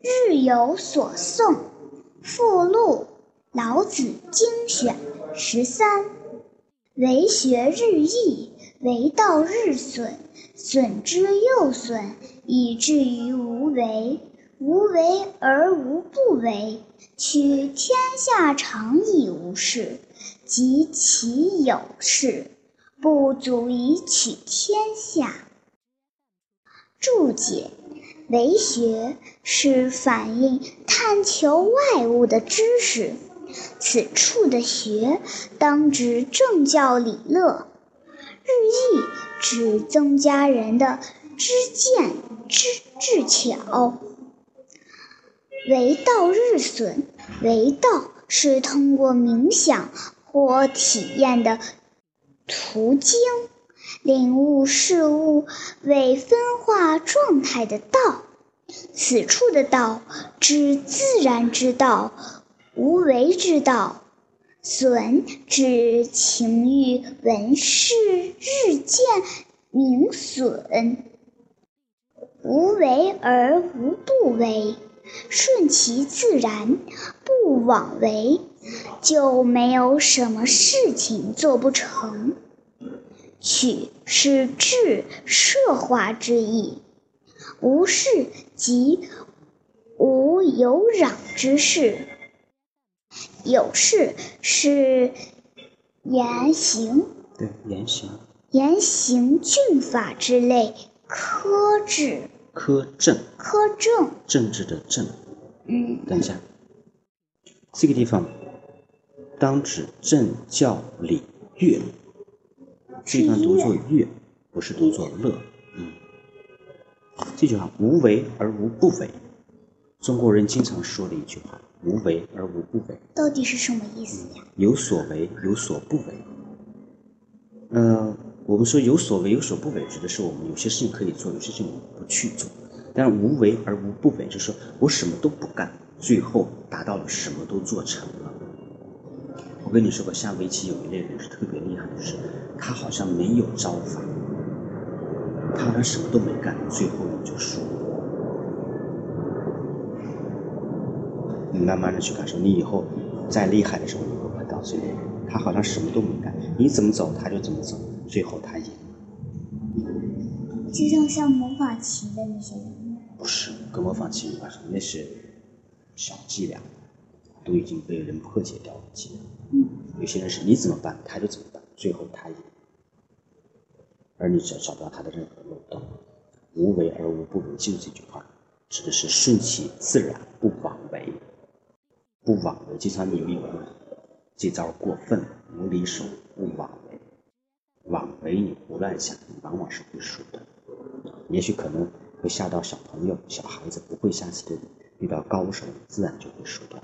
日有所诵附录，老子精选十三。为学日益，为道日损，损之又损，以至于无为。无为而无不为，取天下常以无事，及其有事，不足以取天下。注解：为学是反映探求外物的知识，此处的学当指政教礼乐。日益指增加人的知见、知智巧。为道日损，为道是通过冥想或体验的途径，领悟事物为分化状态的道。此处的道指自然之道、无为之道。损指情欲闻事日渐明损，无为而无不为。顺其自然，不枉为，就没有什么事情做不成。取是治设化之意，无事即无有攘之事，有事是言行，对言行，言行峻法之类，苛制。苛政，苛政，政治的政。嗯，等一下，这个地方当指政教礼乐，这地方读作乐，不是读作乐。嗯，这句话无为而无不为，中国人经常说的一句话，无为而无不为，到底是什么意思呀？有所为，有所不为。嗯。我们说有所为有所不为，指的是我们有些事情可以做，有些事情我们不去做。但无为而无不为，就是说我什么都不干，最后达到了什么都做成了。我跟你说过，下围棋有一类人是特别厉害，就是像没有招法，他好像什么都没干，最后你就输了。你慢慢的去感受，你以后再厉害的时候，你会碰到这类人，他好像什么都没干，你怎么走他就怎么走。最后他赢，就像像魔法棋的那些人，不是跟魔法棋没关系，那是小伎俩，都已经被人破解掉了伎俩。嗯，有些人是你怎么办他就怎么办，最后他赢，而你只要找不到他的任何漏洞。无为而无不为，记住这句话，指的是顺其自然，不枉为，不枉为。经常有一个这招过分，无离手，不枉为。枉为你胡乱想，你往往是会输的。也许可能会吓到小朋友、小孩子，不会下棋的，遇到高手，自然就会输掉。